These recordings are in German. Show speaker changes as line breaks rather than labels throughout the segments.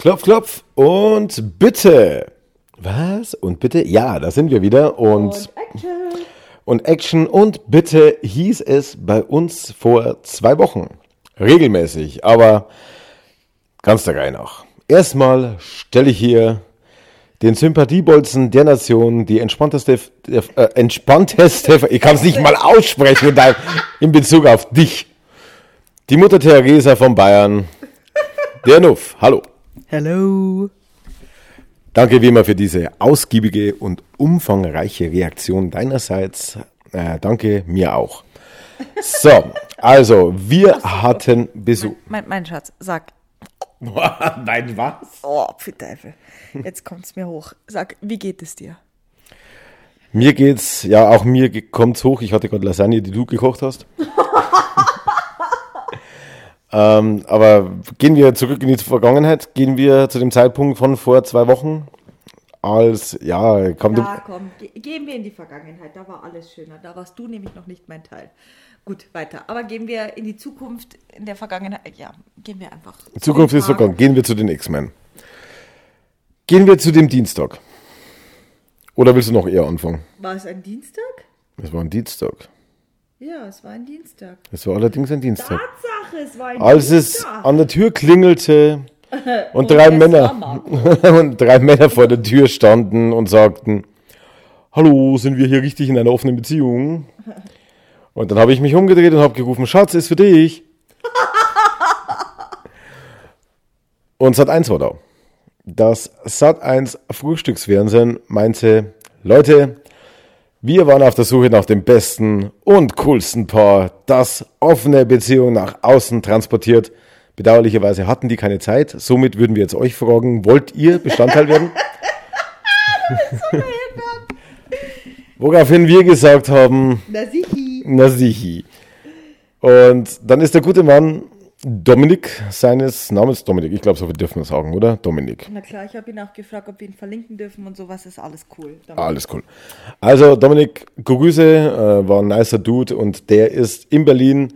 Klopf, klopf und bitte. Was? Und bitte? Ja, da sind wir wieder. Und,
Und Action.
und Action und bitte hieß es bei uns vor zwei Wochen. Regelmäßig, aber ganz der Reihe nach. Erstmal stelle ich hier den Sympathiebolzen der Nation, die entspannteste, äh, entspannteste, ich kann es nicht mal aussprechen in, dein, in Bezug auf dich. Die Mutter Theresa von Bayern, der Nuff. Hallo.
Hello.
Danke wie immer für diese ausgiebige und umfangreiche Reaktion deinerseits. Äh, danke mir auch. So, also wir hatten Besuch.
Mein, mein Schatz, sag.
Nein, was?
Oh, Pfiteifel. Jetzt kommt's mir hoch. Sag, wie geht es dir?
Mir geht's, ja, auch mir kommt's hoch. Ich hatte gerade Lasagne, die du gekocht hast. Ähm, aber gehen wir zurück in die Vergangenheit. Gehen wir zu dem Zeitpunkt von vor zwei Wochen. Als, ja, komm,
Ja, komm, ge gehen wir in die Vergangenheit. Da war alles schöner. Da warst du nämlich noch nicht mein Teil. Gut, weiter. Aber gehen wir in die Zukunft, in der Vergangenheit. Ja, gehen wir einfach. zu
Zukunft ist vergangen. Gehen wir zu den X-Men. Gehen wir zu dem Dienstag. Oder willst du noch eher anfangen?
War es ein Dienstag?
Es war ein Dienstag.
Ja, es war ein Dienstag.
Es war allerdings ein Dienstag.
Tatsache, es war ein
Als es
Dienstag.
an der Tür klingelte und
Und
drei
es
Männer und drei Männer vor der Tür standen und sagten: Hallo, sind wir hier richtig in einer offenen Beziehung? Und dann habe ich mich umgedreht und habe gerufen: Schatz, ist für dich. Und Sat 1 war da. Das Sat 1 Frühstücksfernsehen meinte: Leute, wir waren auf der Suche nach dem besten und coolsten Paar, das offene Beziehung nach außen transportiert. Bedauerlicherweise hatten die keine Zeit. Somit würden wir jetzt euch fragen, wollt ihr Bestandteil werden? Woraufhin wir gesagt haben,
Na sichi.
na sichi. Und dann ist der gute Mann Dominik, seines Namens Dominik, ich glaube, so viel dürfen wir sagen, oder? Dominik.
Na klar, ich habe ihn auch gefragt, ob wir ihn verlinken dürfen und sowas. Ist alles cool. Damit-
Alles cool. Also Dominik, Grüße, äh, war ein nicer Dude und der ist in Berlin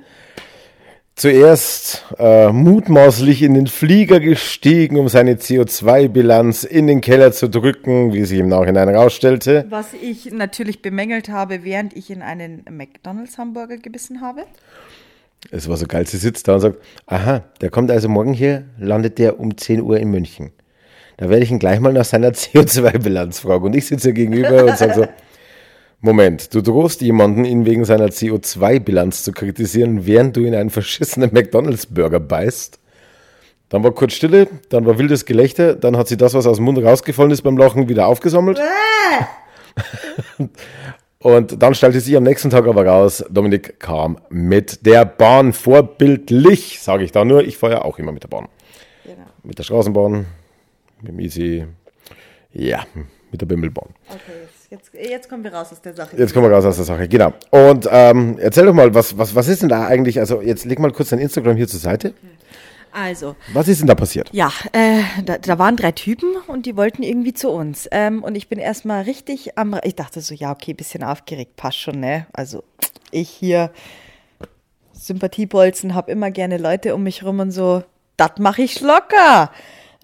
zuerst äh, mutmaßlich in den Flieger gestiegen, um seine CO2-Bilanz in den Keller zu drücken, wie sich im Nachhinein herausstellte.
Was ich natürlich bemängelt habe, während ich in einen McDonalds-Hamburger gebissen habe.
Es war so geil, sie sitzt da und sagt, aha, der kommt also morgen hier, landet der um 10 Uhr in München. Da werde ich ihn gleich mal nach seiner CO2-Bilanz fragen. Und ich sitze hier gegenüber und sage so, Moment, du drohst jemanden, ihn wegen seiner CO2-Bilanz zu kritisieren, während du in einen verschissenen McDonalds-Burger beißt? Dann war kurz Stille, dann war wildes Gelächter, dann hat sie das, was aus dem Mund rausgefallen ist beim Lachen, wieder aufgesammelt. Und dann stellte sich am nächsten Tag aber raus, Dominik kam mit der Bahn vorbildlich, sage ich da nur, ich fahre ja auch immer mit der Bahn.
Genau.
Mit der Straßenbahn, mit dem Easy, ja, mit der Bimmelbahn.
Okay, jetzt, jetzt, jetzt kommen wir raus aus der Sache.
Jetzt kommen wir raus aus der Sache, genau. Und ähm, erzähl doch mal, was, was, was ist denn da eigentlich, also jetzt leg mal kurz dein Instagram hier zur Seite.
Also,
Was ist denn da passiert?
ja, äh, da, da waren drei Typen und die wollten irgendwie zu uns. Ähm, und ich bin erstmal richtig am. Ich dachte so, ja, okay, bisschen aufgeregt, passt schon, ne? Also, ich hier Sympathiebolzen, hab immer gerne Leute um mich rum und so, das mache ich locker.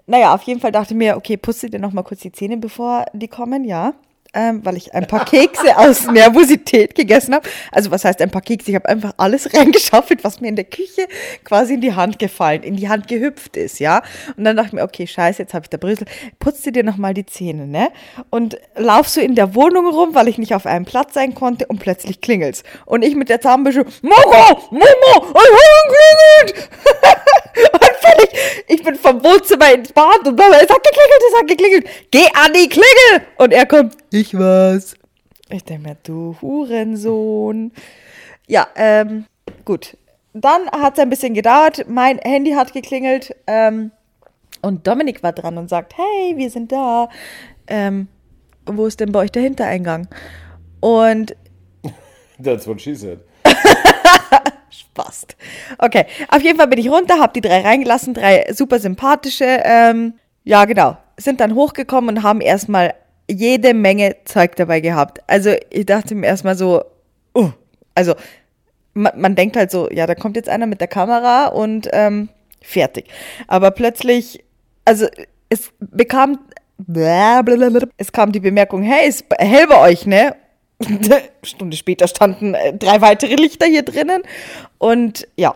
Naja, auf jeden Fall dachte ich mir, okay, putze dir noch mal kurz die Zähne, bevor die kommen, ja. Ähm, weil ich ein paar Kekse aus Nervosität gegessen habe. Also was heißt ein paar Kekse? Ich habe einfach alles reingeschaufelt, was mir in der Küche quasi in die Hand gefallen, in die Hand gehüpft ist, ja. Und dann dachte ich mir, okay, scheiße, jetzt habe ich da Brüssel. Putze dir noch mal die Zähne, ne? Und lauf so in der Wohnung rum, weil ich nicht auf einem Platz sein konnte und plötzlich klingelt's. Und ich mit der Zahnbürste, Mama, Mama, Hund klingelt! Und völlig, ich bin vom Wohnzimmer ins Bad und Mama, es hat geklingelt, es hat geklingelt. Geh an die Klingel! Und er kommt, ich was. Ich denke mir, du Hurensohn. Ja, ähm, gut. Dann hat es ein bisschen gedauert. Mein Handy hat geklingelt. Ähm, und Dominik war dran und sagt, hey, wir sind da. Ähm, wo ist denn bei euch der Hintereingang? Und
That's what she said.
Spaß. Okay, auf jeden Fall bin ich runter, habe die drei reingelassen, drei super sympathische. Ähm, ja, genau. Sind dann hochgekommen und haben erstmal jede Menge Zeug dabei gehabt. Also ich dachte mir erstmal so, uh, also man, man denkt halt so, ja, da kommt jetzt einer mit der Kamera und ähm, fertig. Aber plötzlich, also es bekam, es kam die Bemerkung, hey, ist hell bei euch, ne? Stunde später standen äh, drei weitere Lichter hier drinnen. Und ja,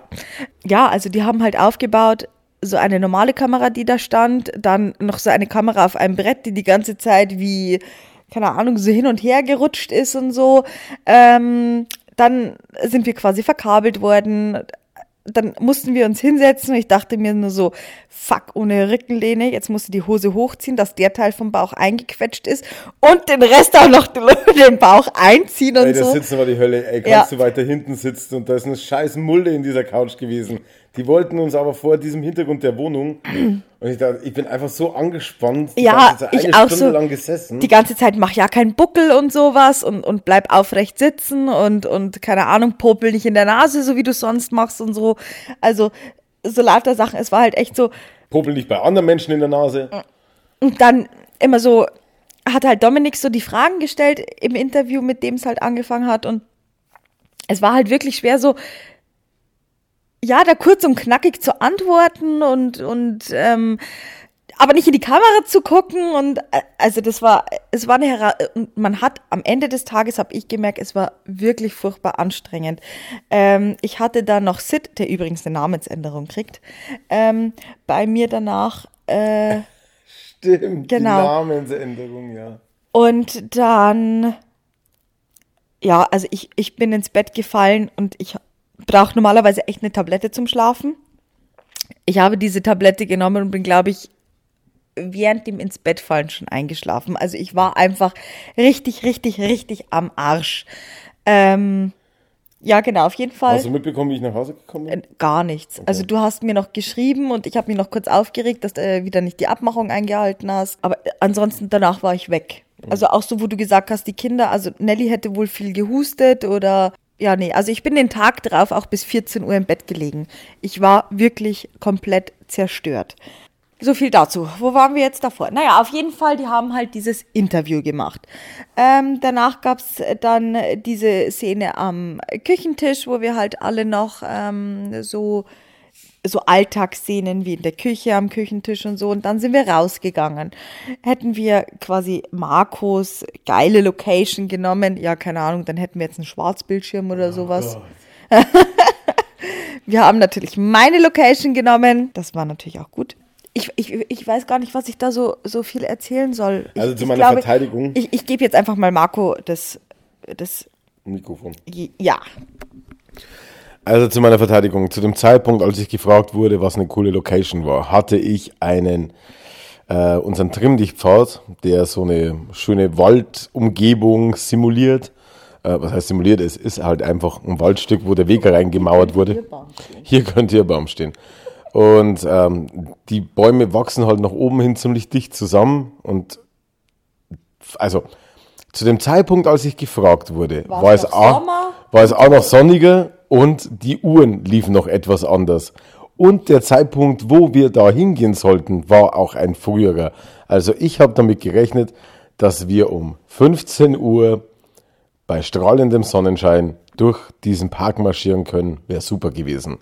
ja, also die haben halt aufgebaut, so eine normale Kamera, die da stand, dann noch so eine Kamera auf einem Brett, die die ganze Zeit wie, keine Ahnung, so hin und her gerutscht ist und so. Ähm, dann sind wir quasi verkabelt worden dann mussten wir uns hinsetzen und ich dachte mir nur so, fuck, ohne Rückenlehne, jetzt musst du die Hose hochziehen, dass der Teil vom Bauch eingequetscht ist und den Rest auch noch den Bauch einziehen und
ey,
so.
Ey, Sitzen war die Hölle, ey, kannst ja. du weiter hinten sitzen und da ist eine scheiß Mulde in dieser Couch gewesen. Die wollten uns aber vor diesem Hintergrund der Wohnung. Und ich dachte, ich bin einfach so angespannt.
Die ja, ganze Zeit, ich auch Stunde so. lang gesessen. Die ganze Zeit mach ja keinen Buckel und sowas und, und bleib aufrecht sitzen und, und keine Ahnung, popel nicht in der Nase, so wie du sonst machst und so. Also, so lauter Sachen. Es war halt echt so.
Popel nicht bei anderen Menschen in der Nase.
Und dann immer so, hat halt Dominik so die Fragen gestellt im Interview, mit dem es halt angefangen hat und es war halt wirklich schwer so, ja, da kurz und knackig zu antworten und, und ähm, aber nicht in die Kamera zu gucken und äh, also das war es war eine Hera und man hat am Ende des Tages habe ich gemerkt es war wirklich furchtbar anstrengend ähm, ich hatte da noch Sid der übrigens eine Namensänderung kriegt ähm, bei mir danach äh,
stimmt genau. die Namensänderung ja
und dann ja also ich ich bin ins Bett gefallen und ich brauche normalerweise echt eine Tablette zum Schlafen. Ich habe diese Tablette genommen und bin, glaube ich, während dem ins Bett fallen schon eingeschlafen. Also ich war einfach richtig, richtig, richtig am Arsch. Ähm, ja, genau, auf jeden Fall.
Hast du mitbekommen, wie ich nach Hause gekommen bin? Äh,
gar nichts. Okay. Also du hast mir noch geschrieben und ich habe mich noch kurz aufgeregt, dass du äh, wieder nicht die Abmachung eingehalten hast. Aber äh, ansonsten danach war ich weg. Mhm. Also auch so, wo du gesagt hast, die Kinder, also Nelly hätte wohl viel gehustet oder ja, nee, also ich bin den Tag drauf auch bis 14 Uhr im Bett gelegen. Ich war wirklich komplett zerstört. So viel dazu. Wo waren wir jetzt davor? Naja, auf jeden Fall, die haben halt dieses Interview gemacht. Ähm, danach gab's dann diese Szene am Küchentisch, wo wir halt alle noch ähm, so so Alltagsszenen wie in der Küche am Küchentisch und so. Und dann sind wir rausgegangen. Hätten wir quasi Marcos geile Location genommen, ja, keine Ahnung, dann hätten wir jetzt einen Schwarzbildschirm oder oh sowas. wir haben natürlich meine Location genommen. Das war natürlich auch gut. Ich, ich, ich weiß gar nicht, was ich da so, so viel erzählen soll.
Also
ich,
zu meiner glaube, Verteidigung.
Ich, ich gebe jetzt einfach mal Marco das, das
Mikrofon.
Ja.
Also zu meiner Verteidigung, zu dem Zeitpunkt, als ich gefragt wurde, was eine coole Location war, hatte ich einen, äh, unseren Trimmdichtpfad, der so eine schöne Waldumgebung simuliert. Äh, was heißt simuliert? Es ist halt einfach ein Waldstück, wo der Weg reingemauert wurde. Hier könnte ihr Baum stehen. Und ähm, die Bäume wachsen halt nach oben hin ziemlich dicht zusammen. Und also zu dem Zeitpunkt, als ich gefragt wurde, war es, auch, war es auch noch sonniger und die Uhren liefen noch etwas anders. Und der Zeitpunkt, wo wir da hingehen sollten, war auch ein früherer. Also ich habe damit gerechnet, dass wir um 15 Uhr bei strahlendem Sonnenschein durch diesen Park marschieren können. Wäre super gewesen.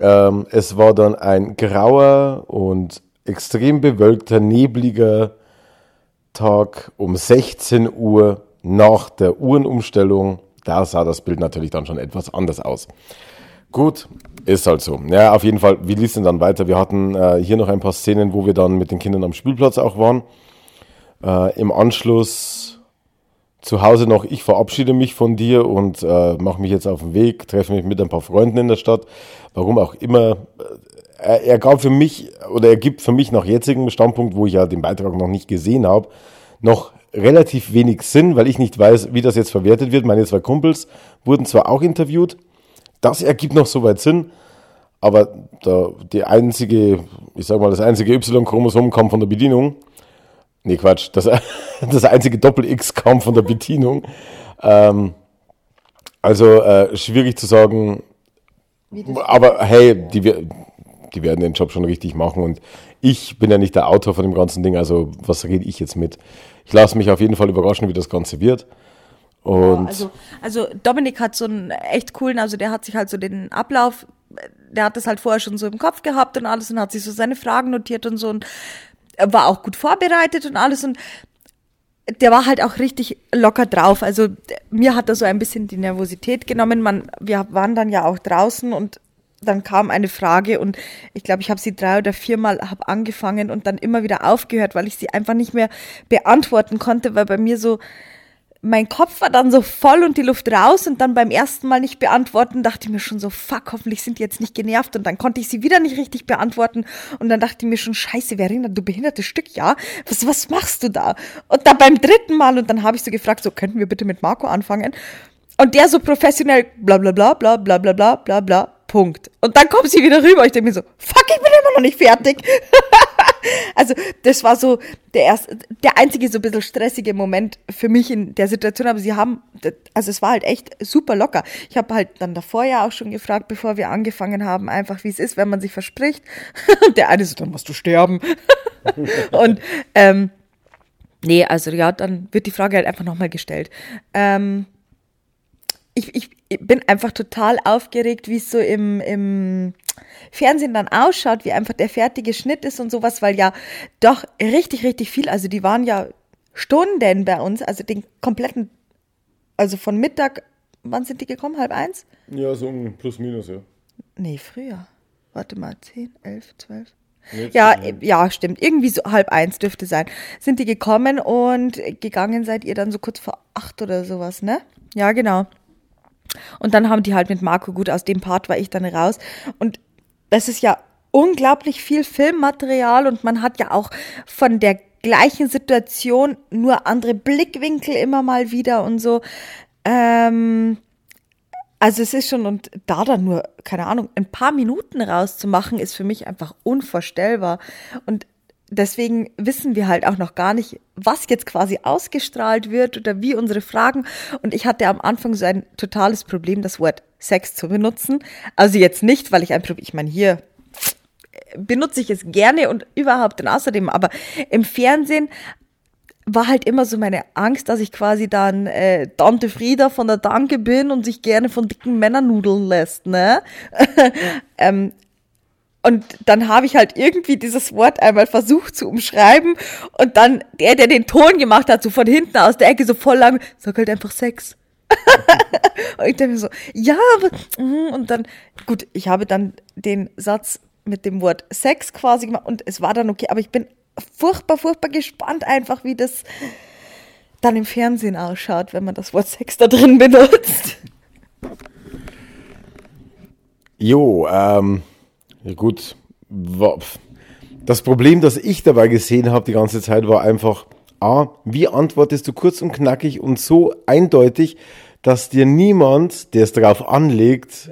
Ähm, es war dann ein grauer und extrem bewölkter, nebliger Tag um 16 Uhr nach der Uhrenumstellung da sah das Bild natürlich dann schon etwas anders aus. Gut, ist halt so. Ja, auf jeden Fall, wie lief denn dann weiter? Wir hatten äh, hier noch ein paar Szenen, wo wir dann mit den Kindern am Spielplatz auch waren. Äh, Im Anschluss zu Hause noch, ich verabschiede mich von dir und äh, mache mich jetzt auf den Weg, treffe mich mit ein paar Freunden in der Stadt. Warum auch immer. Äh, er, er gab für mich, oder er gibt für mich nach jetzigem Standpunkt, wo ich ja den Beitrag noch nicht gesehen habe, noch relativ wenig Sinn, weil ich nicht weiß, wie das jetzt verwertet wird. Meine zwei Kumpels wurden zwar auch interviewt, das ergibt noch soweit Sinn, aber da, die einzige, ich sag mal, das einzige Y-Chromosom kam von der Bedienung. Nee, Quatsch, das, das einzige Doppel-X kam von der Bedienung. Ähm, also äh, schwierig zu sagen, aber hey, die, die werden den Job schon richtig machen und ich bin ja nicht der Autor von dem ganzen Ding, also was rede ich jetzt mit? ich lasse mich auf jeden Fall überraschen, wie das Ganze wird. Und
ja, also, also Dominik hat so einen echt coolen, also der hat sich halt so den Ablauf, der hat das halt vorher schon so im Kopf gehabt und alles und hat sich so seine Fragen notiert und so. Und war auch gut vorbereitet und alles und der war halt auch richtig locker drauf. Also mir hat er so ein bisschen die Nervosität genommen. Man, wir waren dann ja auch draußen und dann kam eine Frage und ich glaube, ich habe sie drei oder viermal hab angefangen und dann immer wieder aufgehört, weil ich sie einfach nicht mehr beantworten konnte, weil bei mir so mein Kopf war dann so voll und die Luft raus und dann beim ersten Mal nicht beantworten, dachte ich mir schon so, fuck, hoffentlich sind die jetzt nicht genervt und dann konnte ich sie wieder nicht richtig beantworten und dann dachte ich mir schon, scheiße, Verena, du behindertes Stück, ja, was, was machst du da? Und dann beim dritten Mal und dann habe ich so gefragt, so, könnten wir bitte mit Marco anfangen? Und der so professionell, bla bla bla bla bla bla bla bla bla, Punkt. Und dann kommt sie wieder rüber. Ich denke mir so, fuck, ich bin immer noch nicht fertig. also, das war so der erste, der einzige so ein bisschen stressige Moment für mich in der Situation. Aber sie haben, also es war halt echt super locker. Ich habe halt dann davor ja auch schon gefragt, bevor wir angefangen haben, einfach wie es ist, wenn man sich verspricht. der eine so, dann musst du sterben. Und, ähm, nee, also ja, dann wird die Frage halt einfach nochmal gestellt. Ähm, ich, ich bin einfach total aufgeregt, wie es so im, im Fernsehen dann ausschaut, wie einfach der fertige Schnitt ist und sowas, weil ja doch richtig, richtig viel, also die waren ja Stunden bei uns, also den kompletten, also von Mittag, wann sind die gekommen? Halb eins?
Ja, so ein plus minus, ja.
Nee, früher. Warte mal, zehn, elf, zwölf. Ja, ja, stimmt. Irgendwie so halb eins dürfte sein. Sind die gekommen und gegangen seid ihr dann so kurz vor acht oder sowas, ne? Ja, genau. Und dann haben die halt mit Marco, gut, aus dem Part war ich dann raus. Und das ist ja unglaublich viel Filmmaterial und man hat ja auch von der gleichen Situation nur andere Blickwinkel immer mal wieder und so. Ähm, also es ist schon, und da dann nur, keine Ahnung, ein paar Minuten rauszumachen, ist für mich einfach unvorstellbar. Und deswegen wissen wir halt auch noch gar nicht, was jetzt quasi ausgestrahlt wird oder wie unsere Fragen. Und ich hatte am Anfang so ein totales Problem, das Wort Sex zu benutzen. Also jetzt nicht, weil ich ein Problem, ich meine, hier benutze ich es gerne und überhaupt und außerdem, aber im Fernsehen war halt immer so meine Angst, dass ich quasi dann äh, Tante Frieda von der Danke bin und sich gerne von dicken Männern nudeln lässt, ne? ähm, und dann habe ich halt irgendwie dieses Wort einmal versucht zu umschreiben und dann der, der den Ton gemacht hat, so von hinten aus der Ecke so voll lang, sag halt einfach Sex. und ich denke mir so, ja, aber, mhm, und dann, gut, ich habe dann den Satz mit dem Wort Sex quasi gemacht und es war dann okay, aber ich bin furchtbar, furchtbar gespannt einfach, wie das dann im Fernsehen ausschaut, wenn man das Wort Sex da drin benutzt.
Jo, ähm, ja gut, das Problem, das ich dabei gesehen habe die ganze Zeit, war einfach, A, wie antwortest du kurz und knackig und so eindeutig, dass dir niemand, der es darauf anlegt,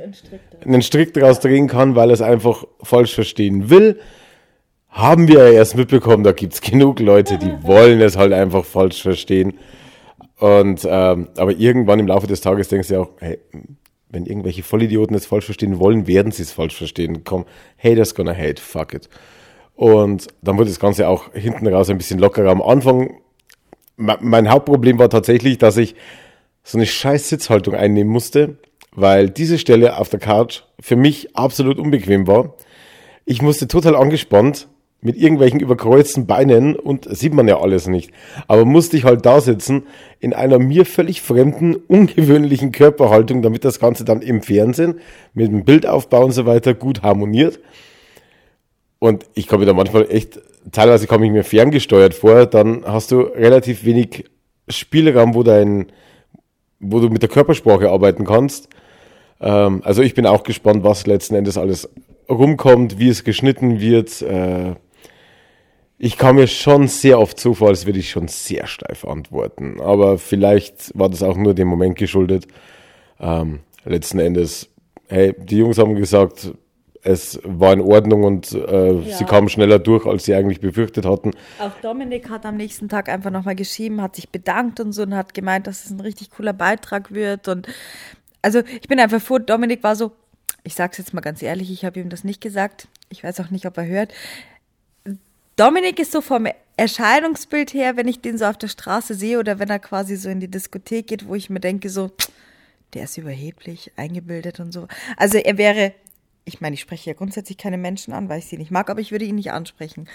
einen Strick daraus drehen kann, weil er es einfach falsch verstehen will. Haben wir ja erst mitbekommen, da gibt es genug Leute, die wollen es halt einfach falsch verstehen. Und ähm, aber irgendwann im Laufe des Tages denkst du ja auch, hey, wenn irgendwelche Vollidioten es falsch verstehen wollen, werden sie es falsch verstehen. Komm, haters gonna hate, fuck it. Und dann wurde das Ganze auch hinten raus ein bisschen lockerer. Am Anfang, mein Hauptproblem war tatsächlich, dass ich so eine scheiß Sitzhaltung einnehmen musste, weil diese Stelle auf der Couch für mich absolut unbequem war. Ich musste total angespannt mit irgendwelchen überkreuzten Beinen und sieht man ja alles nicht. Aber musste ich halt da sitzen in einer mir völlig fremden, ungewöhnlichen Körperhaltung, damit das Ganze dann im Fernsehen mit dem Bildaufbau und so weiter gut harmoniert. Und ich komme da manchmal echt, teilweise komme ich mir ferngesteuert vor, dann hast du relativ wenig Spielraum, wo dein, wo du mit der Körpersprache arbeiten kannst. Ähm, also ich bin auch gespannt, was letzten Endes alles rumkommt, wie es geschnitten wird, äh, ich kam mir schon sehr oft so vor, als würde ich schon sehr steif antworten. Aber vielleicht war das auch nur dem Moment geschuldet. Ähm, letzten Endes, hey, die Jungs haben gesagt, es war in Ordnung und äh, ja. sie kamen schneller durch, als sie eigentlich befürchtet hatten.
Auch Dominik hat am nächsten Tag einfach nochmal geschrieben, hat sich bedankt und so und hat gemeint, dass es ein richtig cooler Beitrag wird. Und also ich bin einfach froh, Dominik war so, ich sag's jetzt mal ganz ehrlich, ich habe ihm das nicht gesagt. Ich weiß auch nicht, ob er hört. Dominik ist so vom Erscheinungsbild her, wenn ich den so auf der Straße sehe oder wenn er quasi so in die Diskothek geht, wo ich mir denke, so, der ist überheblich, eingebildet und so. Also er wäre ich meine, ich spreche ja grundsätzlich keine Menschen an, weil ich sie nicht mag, aber ich würde ihn nicht ansprechen.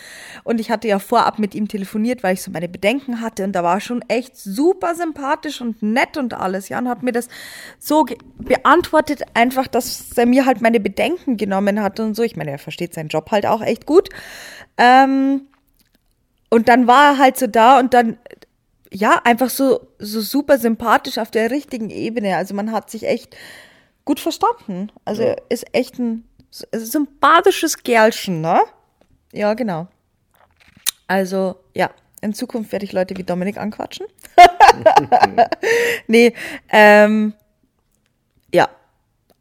Und ich hatte ja vorab mit ihm telefoniert, weil ich so meine Bedenken hatte und da war schon echt super sympathisch und nett und alles, ja, und hat mir das so beantwortet, einfach, dass er mir halt meine Bedenken genommen hat und so. Ich meine, er versteht seinen Job halt auch echt gut. Ähm, und dann war er halt so da und dann, ja, einfach so, so super sympathisch auf der richtigen Ebene. Also man hat sich echt gut verstanden. Also ja. ist echt ein sympathisches Gerlchen, ne? Ja, genau. Also, ja, in Zukunft werde ich Leute wie Dominik anquatschen. nee, ähm, ja.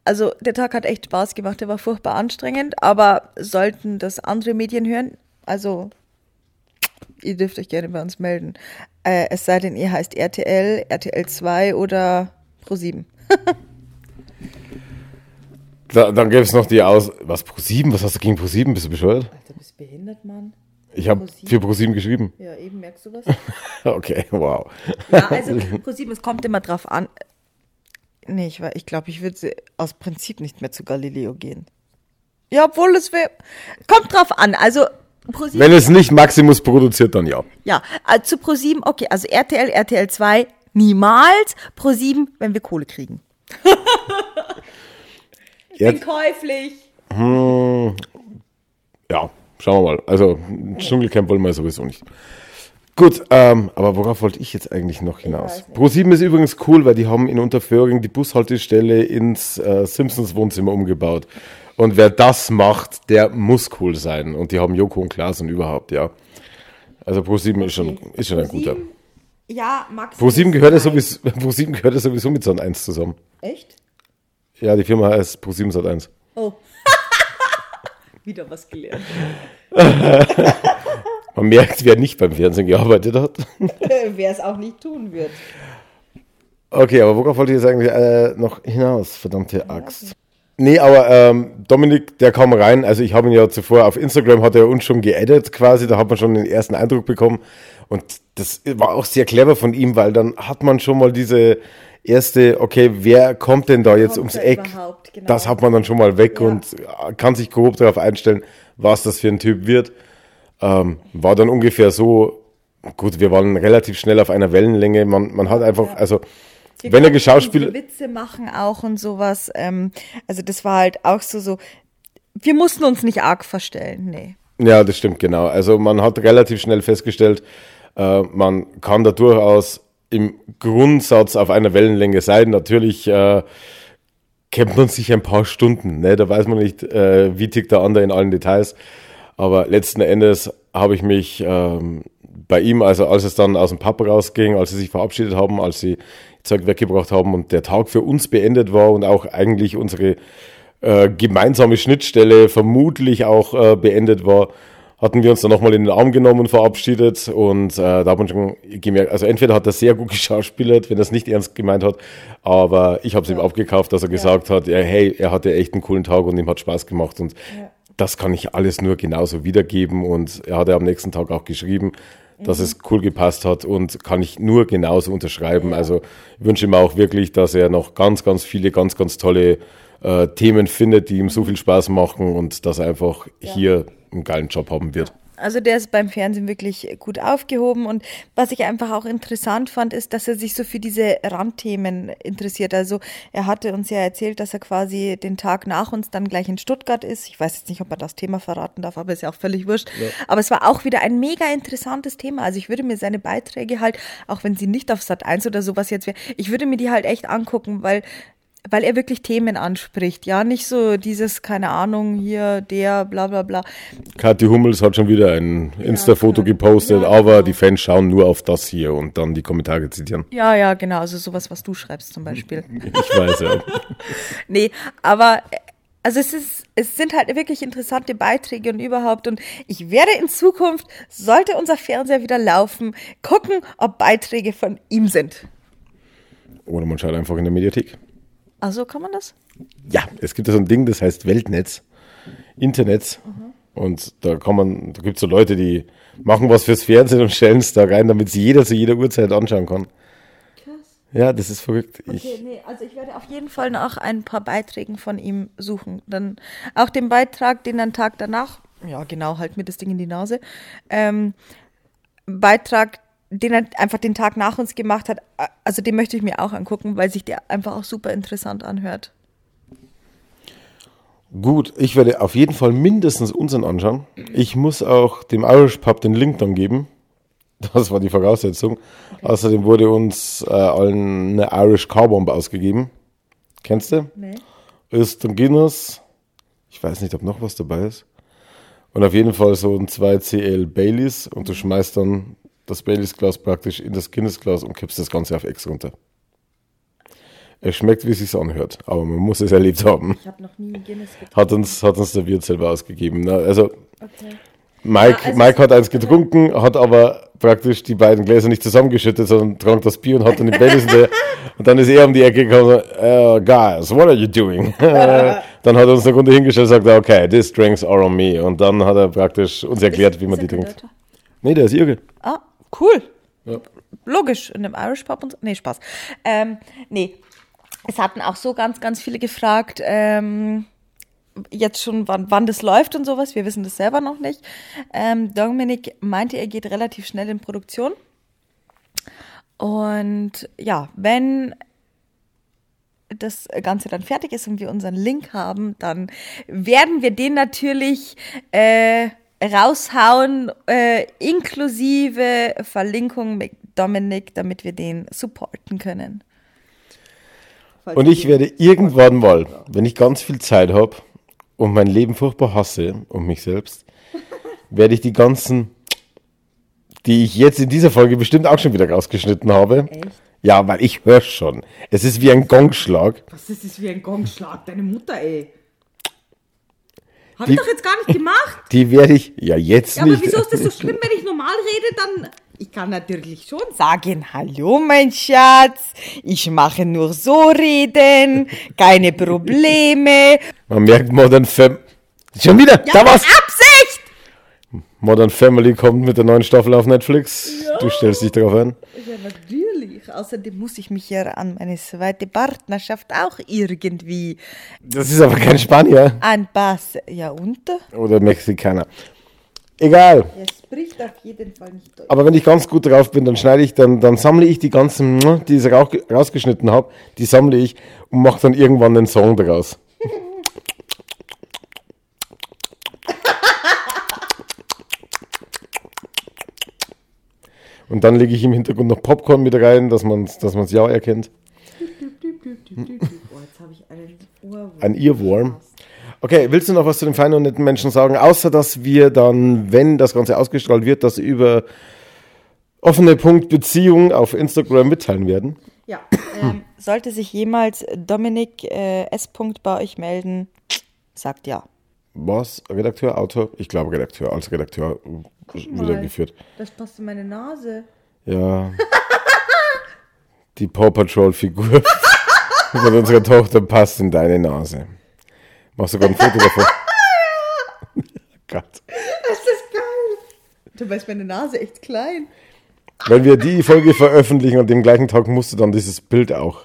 Also der Tag hat echt Spaß gemacht, der war furchtbar anstrengend, aber sollten das andere Medien hören, also ihr dürft euch gerne bei uns melden. Äh, es sei denn, ihr heißt RTL, RTL 2 oder Pro7.
Da, dann gäbe es noch die Aus. Was, Pro7? Was hast du gegen Pro7? Bist du bescheuert?
Alter, bist du behindert, Mann?
Ich habe für Pro7 geschrieben.
Ja, eben, merkst du was?
okay, wow.
Ja, also Pro7, es kommt immer drauf an. Nee, ich, ich glaube, ich würde aus Prinzip nicht mehr zu Galileo gehen. Ja, obwohl es wäre. Kommt drauf an. Also
ProSieben, Wenn es nicht Maximus produziert, dann ja.
Ja, also zu Pro7, okay, also RTL, RTL 2 niemals. Pro7, wenn wir Kohle kriegen. Ich bin käuflich.
Hm, ja, schauen wir mal. Also, Dschungelcamp wollen wir sowieso nicht. Gut, ähm, aber worauf wollte ich jetzt eigentlich noch hinaus? Pro7 ist übrigens cool, weil die haben in Unterföhring die Bushaltestelle ins äh, Simpsons Wohnzimmer umgebaut. Und wer das macht, der muss cool sein. Und die haben Joko und Klaas und überhaupt, ja. Also Pro7 okay. ist schon, ist schon ein guter.
Ja, Max.
Pro7 gehört, ja sowieso, Pro gehört ja sowieso mit Son 1 zusammen.
Echt?
Ja, die Firma heißt Pro7 Sat1.
Oh. Wieder was gelernt.
Man merkt, wer nicht beim Fernsehen gearbeitet hat.
wer es auch nicht tun wird.
Okay, aber worauf wollte ich jetzt eigentlich äh, noch hinaus? Verdammte Axt. Nee, aber ähm, Dominik, der kam rein. Also ich habe ihn ja zuvor auf Instagram, hat er uns schon geedit quasi. Da hat man schon den ersten Eindruck bekommen. Und das war auch sehr clever von ihm, weil dann hat man schon mal diese erste, okay, wer kommt denn da jetzt ums Eck? Genau. Das hat man dann schon mal weg ja. und kann sich grob darauf einstellen, was das für ein Typ wird. Ähm, war dann ungefähr so, gut, wir waren relativ schnell auf einer Wellenlänge. Man, man hat einfach, ja. also wir wenn er geschauspielt.
Witze machen auch und sowas. Ähm, also das war halt auch so, so, wir mussten uns nicht arg verstellen, nee.
Ja, das stimmt, genau. Also man hat relativ schnell festgestellt, äh, man kann da durchaus im Grundsatz auf einer Wellenlänge sein. Natürlich äh, kennt man sich ein paar Stunden. Ne? Da weiß man nicht, äh, wie tickt der andere in allen Details. Aber letzten Endes habe ich mich ähm, bei ihm, also als es dann aus dem Pub rausging, als sie sich verabschiedet haben, als sie Zeug weggebracht haben und der Tag für uns beendet war und auch eigentlich unsere äh, gemeinsame Schnittstelle vermutlich auch äh, beendet war, hatten wir uns dann nochmal in den Arm genommen und verabschiedet und äh, da hat man schon gemerkt, also entweder hat er sehr gut geschauspielert, wenn er es nicht ernst gemeint hat, aber ich habe es ja. ihm abgekauft, dass er ja. gesagt hat, ja, hey, er hatte echt einen coolen Tag und ihm hat Spaß gemacht und ja. das kann ich alles nur genauso wiedergeben und er hat ja am nächsten Tag auch geschrieben, dass mhm. es cool gepasst hat und kann ich nur genauso unterschreiben. Also ich wünsche ihm auch wirklich, dass er noch ganz, ganz viele, ganz, ganz tolle äh, Themen findet, die ihm so viel Spaß machen und dass er einfach hier einen geilen Job haben wird.
Also der ist beim Fernsehen wirklich gut aufgehoben und was ich einfach auch interessant fand, ist, dass er sich so für diese Randthemen interessiert. Also er hatte uns ja erzählt, dass er quasi den Tag nach uns dann gleich in Stuttgart ist. Ich weiß jetzt nicht, ob man das Thema verraten darf, aber ist ja auch völlig wurscht. Ja. Aber es war auch wieder ein mega interessantes Thema. Also ich würde mir seine Beiträge halt, auch wenn sie nicht auf Sat 1 oder sowas jetzt wäre, ich würde mir die halt echt angucken, weil weil er wirklich Themen anspricht, ja, nicht so dieses, keine Ahnung, hier, der, bla bla bla.
Kathi Hummels hat schon wieder ein Insta-Foto ja, gepostet, ja, aber genau. die Fans schauen nur auf das hier und dann die Kommentare zitieren.
Ja, ja, genau, also sowas, was du schreibst zum Beispiel.
Ich weiß, ja.
nee, aber also es ist, es sind halt wirklich interessante Beiträge und überhaupt. Und ich werde in Zukunft, sollte unser Fernseher wieder laufen, gucken, ob Beiträge von ihm sind.
Oder man schaut einfach in der Mediathek.
Also kann man das?
Ja, es gibt ja so ein Ding, das heißt Weltnetz, Internet. Mhm. Und da kann man, da gibt es so Leute, die machen was fürs Fernsehen und stellen es da rein, damit es jeder zu jeder Uhrzeit anschauen kann. Krass. Ja, das ist verrückt.
Okay,
Ich,
nee, also ich werde auf jeden Fall nach ein paar Beiträgen von ihm suchen. Dann auch den Beitrag, den dann Tag danach, ja genau, halt mir das Ding in die Nase, ähm, Beitrag, den er einfach den Tag nach uns gemacht hat, also den möchte ich mir auch angucken, weil sich der einfach auch super interessant anhört.
gut, ich werde auf jeden Fall mindestens unseren anschauen. Ich muss auch dem Irish Pub den Link dann geben. Das war die Voraussetzung. Außerdem wurde uns äh, allen eine Irish Carbomb ausgegeben. Kennst du?
Nee.
Ist ein Guinness. Ich weiß nicht, ob noch was dabei ist. Und auf jeden Fall so ein 2CL Baileys und du schmeißt dann das Baileys-Glas praktisch in das Guinness-Glas und kippst das Ganze auf Ex runter. Es schmeckt, wie es sich anhört, aber man muss es erlebt haben.
Ich habe noch nie einen Guinness getrunken.
Hat uns, hat uns der Wirt selber ausgegeben. Ne? Also
Okay.
Mike,
Ja, also
Mike hat eins getrunken, hat aber praktisch die beiden Gläser nicht zusammengeschüttet, sondern trank das Bier und hat dann die Baileys in der, und dann ist er um die Ecke gekommen und sagt, uh, guys, what are you doing? dann hat er uns eine Runde hingestellt und sagt, okay, these drinks are on me. Und dann hat er praktisch uns erklärt, wie man die trinkt. Nee, der ist Irre.
Ah, cool.
Ja.
Logisch, in dem Irish Pub und so. Nee, Spaß. Ähm, nee, es hatten auch so ganz, ganz viele gefragt, ähm, jetzt schon, wann, wann das läuft und sowas. Wir wissen das selber noch nicht. Ähm, Dominik meinte, er geht relativ schnell in Produktion. Und ja, wenn das Ganze dann fertig ist und wir unseren Link haben, dann werden wir den natürlich äh, raushauen, äh, inklusive Verlinkung mit Dominik, damit wir den supporten können.
Und ich werde irgendwann mal, wenn ich ganz viel Zeit habe und mein Leben furchtbar hasse und mich selbst, werde ich die ganzen, die ich jetzt in dieser Folge bestimmt auch schon wieder rausgeschnitten habe.
Echt?
Ja, weil ich höre schon. Es ist wie ein Gongschlag.
Was ist das wie ein Gongschlag? Deine Mutter, ey. Hab
Die-
ich doch jetzt gar nicht gemacht.
Die werde ich, ja jetzt
Ja, aber
nicht.
wieso ist das so schlimm, wenn ich normal rede, dann... Ich kann natürlich schon sagen, hallo mein Schatz, ich mache nur so reden, keine Probleme.
Man merkt Modern Family. Schon wieder, da war's.
Absicht!
Modern Family kommt mit der neuen Staffel auf Netflix. Du stellst dich darauf ein.
Ja, natürlich. Außerdem muss ich mich ja an meine zweite Partnerschaft auch irgendwie
Das ist aber kein Spanier
anpassen. Ja, und?
oder Mexikaner. Egal.
Er spricht auf jeden Fall nicht Deutsch.
Aber wenn ich ganz gut drauf bin, dann schneide ich, dann, dann sammle ich die ganzen, die ich rausgeschnitten habe, die sammle ich und mache dann irgendwann einen Song daraus. Und dann lege ich im Hintergrund noch Popcorn mit rein, dass man es dass man's ja erkennt.
Oh, jetzt habe ich einen Ohrwurm.
Ein Earworm. Okay, willst du noch was zu den feinen und netten Menschen sagen? Außer, dass wir dann, wenn das Ganze ausgestrahlt wird, das über offene Punkt Beziehung auf Instagram mitteilen werden.
Ja, ähm, sollte sich jemals Dominik äh, S. Punkt bei euch melden, sagt ja.
Was? Redakteur, Autor? Ich glaube Redakteur, als Redakteur wieder
mal.
geführt.
Das passt in meine Nase.
Ja. Die Paw Patrol Figur von unserer Tochter passt in deine Nase. Machst sogar ein Foto davon. Gott.
Das ist geil. Du weißt, meine Nase echt klein.
Wenn wir die Folge veröffentlichen, an dem gleichen Tag musst du dann dieses Bild auch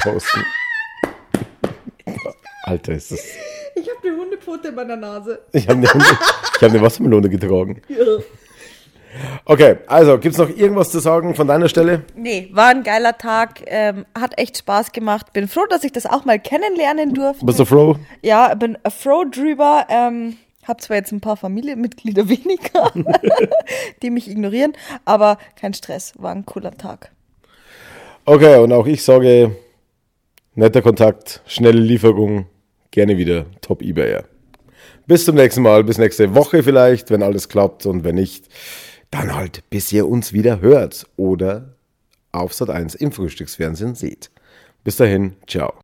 posten. Alter, ist das.
Ich habe eine Hundepfote in meiner Nase.
Ich habe eine, ich hab eine Wassermelone getragen. Okay, also gibt's noch irgendwas zu sagen von deiner Stelle?
Nee, war ein geiler Tag. Ähm, hat echt Spaß gemacht. Bin froh, dass ich das auch mal kennenlernen durfte.
Bist du froh?
Ja, bin froh drüber. Ähm, hab zwar jetzt ein paar Familienmitglieder weniger, die mich ignorieren, aber kein Stress. War ein cooler Tag.
Okay, und auch ich sage, netter Kontakt, schnelle Lieferung, gerne wieder Top eBayer. Bis zum nächsten Mal, bis nächste Woche vielleicht, wenn alles klappt und wenn nicht, dann halt, bis ihr uns wieder hört oder auf Sat 1 im Frühstücksfernsehen seht. Bis dahin, ciao.